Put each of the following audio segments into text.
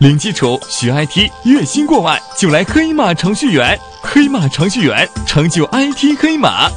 零基础学 IT，月薪过万就来黑马程序员。黑马程序员成就 IT 黑马。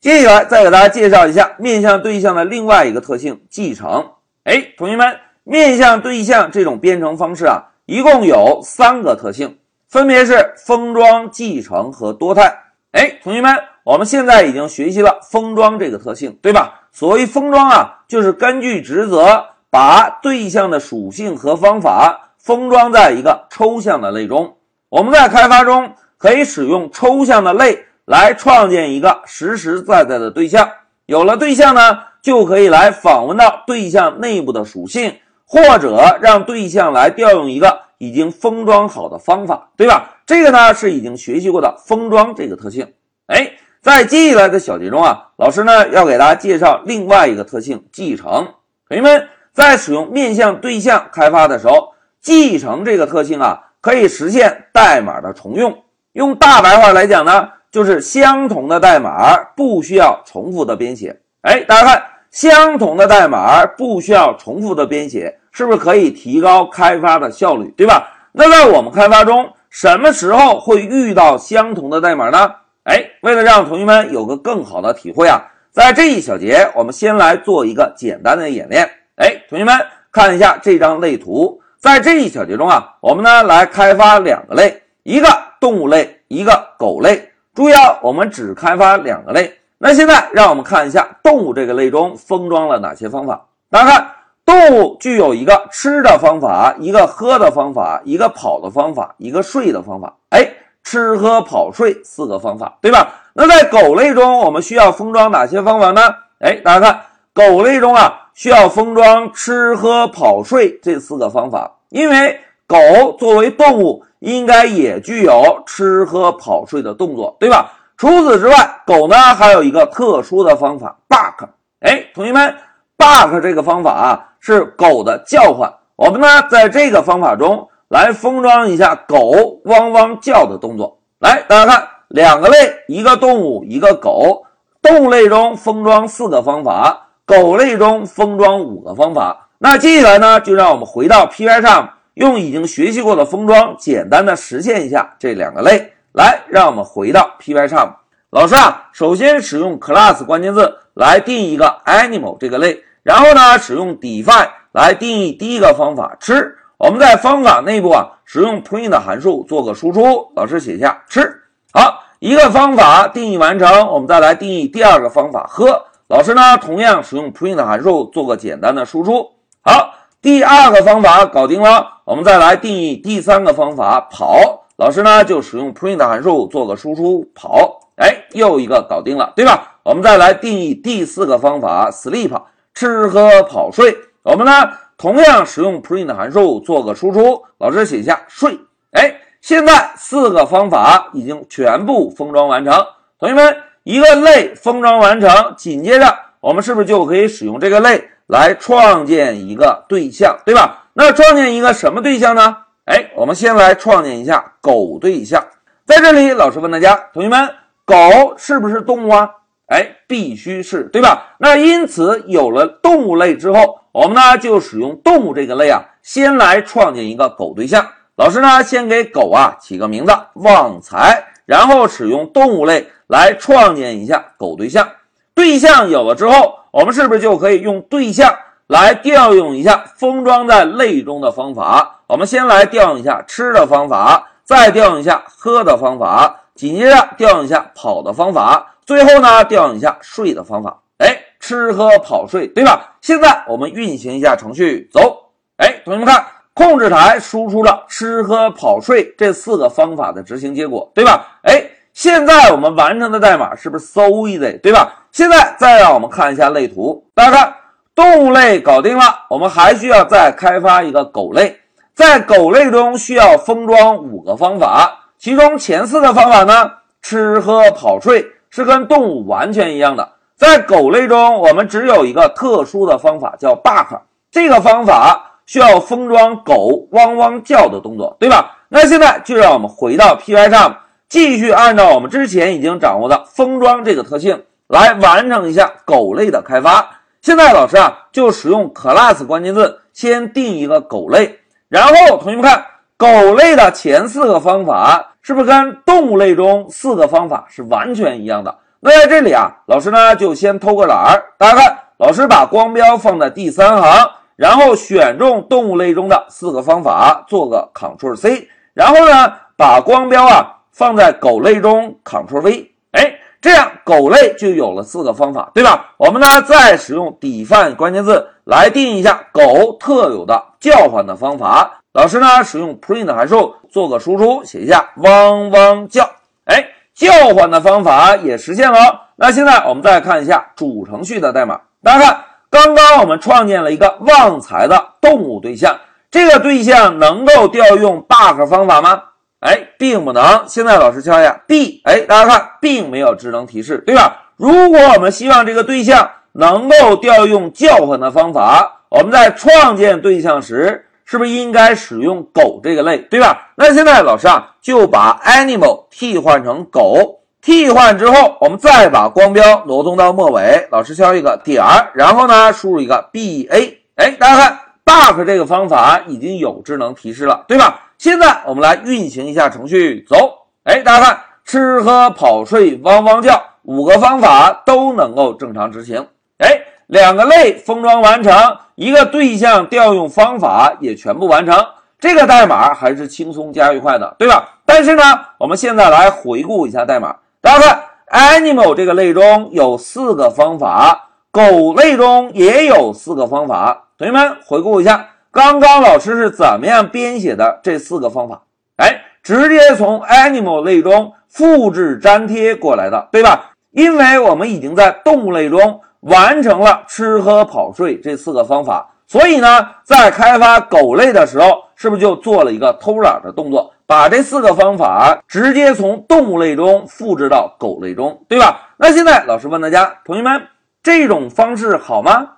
接下来再给大家介绍一下面向对象的另外一个特性——继承。哎，同学们，面向对象这种编程方式啊，一共有三个特性，分别是封装、继承和多态。哎，同学们，我们现在已经学习了封装这个特性，对吧？所谓封装啊，就是根据职责把对象的属性和方法。封装在一个抽象的类中，我们在开发中可以使用抽象的类来创建一个实实在在的对象。有了对象呢，就可以来访问到对象内部的属性，或者让对象来调用一个已经封装好的方法，对吧？这个呢是已经学习过的封装这个特性。哎，在接下来的小节中啊，老师呢要给大家介绍另外一个特性——继承。同学们在使用面向对象开发的时候。继承这个特性啊，可以实现代码的重用。用大白话来讲呢，就是相同的代码不需要重复的编写。哎，大家看，相同的代码不需要重复的编写，是不是可以提高开发的效率，对吧？那在我们开发中，什么时候会遇到相同的代码呢？哎，为了让同学们有个更好的体会啊，在这一小节，我们先来做一个简单的演练。哎，同学们看一下这张类图。在这一小节中啊，我们呢来开发两个类，一个动物类，一个狗类。注意啊，我们只开发两个类。那现在让我们看一下动物这个类中封装了哪些方法。大家看，动物具有一个吃的方法，一个喝的方法，一个跑的方法，一个睡的方法。哎，吃喝跑睡四个方法，对吧？那在狗类中，我们需要封装哪些方法呢？哎，大家看，狗类中啊，需要封装吃喝跑睡这四个方法。因为狗作为动物，应该也具有吃喝跑睡的动作，对吧？除此之外，狗呢还有一个特殊的方法，bark。哎，同学们，bark 这个方法啊是狗的叫唤。我们呢在这个方法中来封装一下狗汪汪叫的动作。来，大家看，两个类，一个动物，一个狗。动物类中封装四个方法，狗类中封装五个方法。那接下来呢，就让我们回到 Py 上，用已经学习过的封装，简单的实现一下这两个类。来，让我们回到 Py 上。老师啊，首先使用 class 关键字来定义一个 animal 这个类，然后呢，使用 define 来定义第一个方法吃。我们在方法内部啊，使用 print 函数做个输出。老师写下吃。好，一个方法定义完成，我们再来定义第二个方法喝。老师呢，同样使用 print 函数做个简单的输出。好，第二个方法搞定了，我们再来定义第三个方法跑。老师呢就使用 print 函数做个输出跑，哎，又一个搞定了，对吧？我们再来定义第四个方法 sleep 吃喝跑睡。我们呢同样使用 print 函数做个输出，老师写下睡。哎，现在四个方法已经全部封装完成。同学们，一个类封装完成，紧接着我们是不是就可以使用这个类？来创建一个对象，对吧？那创建一个什么对象呢？哎，我们先来创建一下狗对象。在这里，老师问大家，同学们，狗是不是动物啊？哎，必须是，对吧？那因此有了动物类之后，我们呢就使用动物这个类啊，先来创建一个狗对象。老师呢先给狗啊起个名字旺财，然后使用动物类来创建一下狗对象。对象有了之后，我们是不是就可以用对象来调用一下封装在类中的方法？我们先来调用一下吃的方法，再调用一下喝的方法，紧接着调用一下跑的方法，最后呢调用一下睡的方法。哎，吃喝跑睡，对吧？现在我们运行一下程序，走。哎，同学们看，控制台输出了吃喝跑睡这四个方法的执行结果，对吧？哎。现在我们完成的代码是不是 so easy，对吧？现在再让我们看一下类图，大家看，动物类搞定了，我们还需要再开发一个狗类。在狗类中需要封装五个方法，其中前四个方法呢，吃喝跑睡是跟动物完全一样的。在狗类中，我们只有一个特殊的方法叫 bark，这个方法需要封装狗汪汪叫的动作，对吧？那现在就让我们回到 Py 上。继续按照我们之前已经掌握的封装这个特性来完成一下狗类的开发。现在老师啊就使用 class 关键字先定一个狗类，然后同学们看，狗类的前四个方法是不是跟动物类中四个方法是完全一样的？那在这里啊，老师呢就先偷个懒儿，大家看，老师把光标放在第三行，然后选中动物类中的四个方法，做个 Ctrl C，然后呢把光标啊放在狗类中，Ctrl V，哎，这样狗类就有了四个方法，对吧？我们呢再使用 define 关键字来定义一下狗特有的叫唤的方法。老师呢使用 print 函数做个输出，写一下汪汪叫，哎。叫唤的方法也实现了。那现在我们再看一下主程序的代码。大家看，刚刚我们创建了一个旺财的动物对象，这个对象能够调用 bug 方法吗？哎，并不能。现在老师敲一下 B，哎，大家看，并没有智能提示，对吧？如果我们希望这个对象能够调用叫唤的方法，我们在创建对象时。是不是应该使用狗这个类，对吧？那现在老师啊就把 animal 替换成狗，替换之后，我们再把光标挪动到末尾，老师敲一个点儿，然后呢输入一个 b a，哎，大家看 bug 这个方法已经有智能提示了，对吧？现在我们来运行一下程序，走，哎，大家看吃喝跑睡汪汪叫五个方法都能够正常执行，哎。两个类封装完成，一个对象调用方法也全部完成，这个代码还是轻松加愉快的，对吧？但是呢，我们现在来回顾一下代码，大家看，animal 这个类中有四个方法，狗类中也有四个方法。同学们回顾一下，刚刚老师是怎么样编写的这四个方法？哎，直接从 animal 类中复制粘贴过来的，对吧？因为我们已经在动物类中。完成了吃喝跑睡这四个方法，所以呢，在开发狗类的时候，是不是就做了一个偷懒的动作，把这四个方法直接从动物类中复制到狗类中，对吧？那现在老师问大家，同学们，这种方式好吗？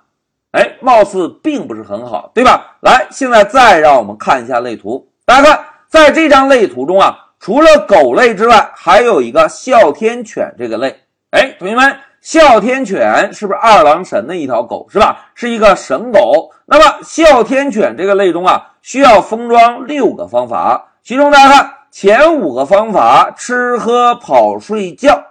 哎，貌似并不是很好，对吧？来，现在再让我们看一下类图，大家看，在这张类图中啊，除了狗类之外，还有一个哮天犬这个类。哎，同学们。哮天犬是不是二郎神的一条狗，是吧？是一个神狗。那么哮天犬这个类中啊，需要封装六个方法，其中大家看前五个方法：吃喝跑睡觉。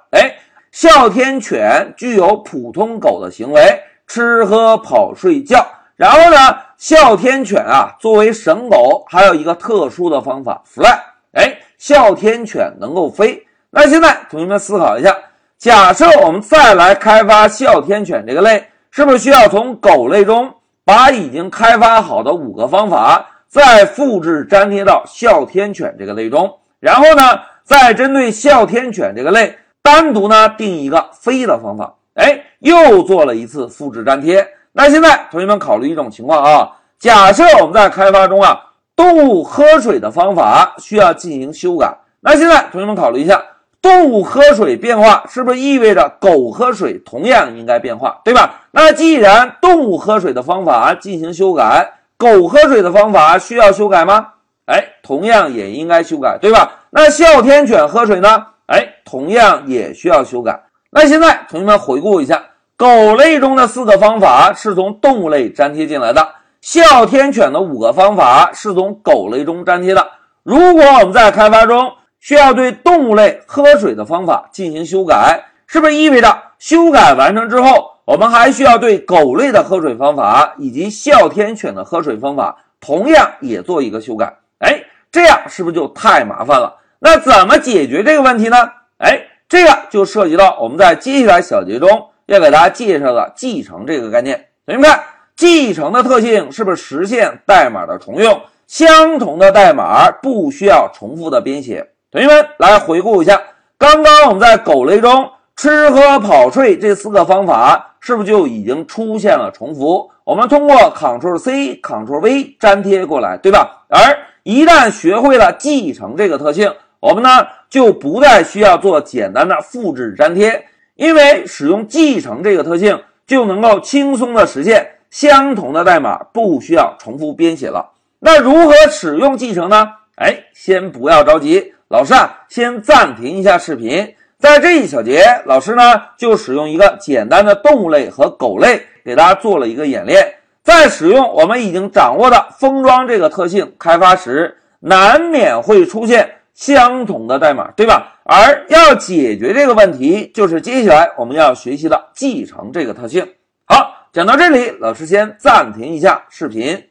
哮天犬具有普通狗的行为，吃喝跑睡觉。然后呢，哮天犬啊，作为神狗，还有一个特殊的方法，fly。哎，哮天犬能够飞。那现在同学们思考一下。假设我们再来开发哮天犬这个类，是不是需要从狗类中把已经开发好的五个方法再复制粘贴到哮天犬这个类中？然后呢，再针对哮天犬这个类单独呢定一个飞的方法？哎，又做了一次复制粘贴。那现在同学们考虑一种情况啊，假设我们在开发中啊，动物喝水的方法需要进行修改。那现在同学们考虑一下。动物喝水变化是不是意味着狗喝水同样应该变化，对吧？那既然动物喝水的方法进行修改，狗喝水的方法需要修改吗？哎，同样也应该修改，对吧？那哮天犬喝水呢？哎，同样也需要修改。那现在同学们回顾一下，狗类中的四个方法是从动物类粘贴进来的，哮天犬的五个方法是从狗类中粘贴的。如果我们在开发中，需要对动物类喝水的方法进行修改，是不是意味着修改完成之后，我们还需要对狗类的喝水方法以及哮天犬的喝水方法同样也做一个修改？哎，这样是不是就太麻烦了？那怎么解决这个问题呢？哎，这个就涉及到我们在接下来小节中要给大家介绍的继承这个概念。同学们看，继承的特性是不是实现代码的重用？相同的代码不需要重复的编写。同学们来回顾一下，刚刚我们在狗类中吃喝跑睡这四个方法，是不是就已经出现了重复？我们通过 Ctrl C、Ctrl V 粘贴过来，对吧？而一旦学会了继承这个特性，我们呢就不再需要做简单的复制粘贴，因为使用继承这个特性，就能够轻松的实现相同的代码不需要重复编写了。那如何使用继承呢？哎，先不要着急。老师啊，先暂停一下视频，在这一小节，老师呢就使用一个简单的动物类和狗类给大家做了一个演练。在使用我们已经掌握的封装这个特性开发时，难免会出现相同的代码，对吧？而要解决这个问题，就是接下来我们要学习的继承这个特性。好，讲到这里，老师先暂停一下视频。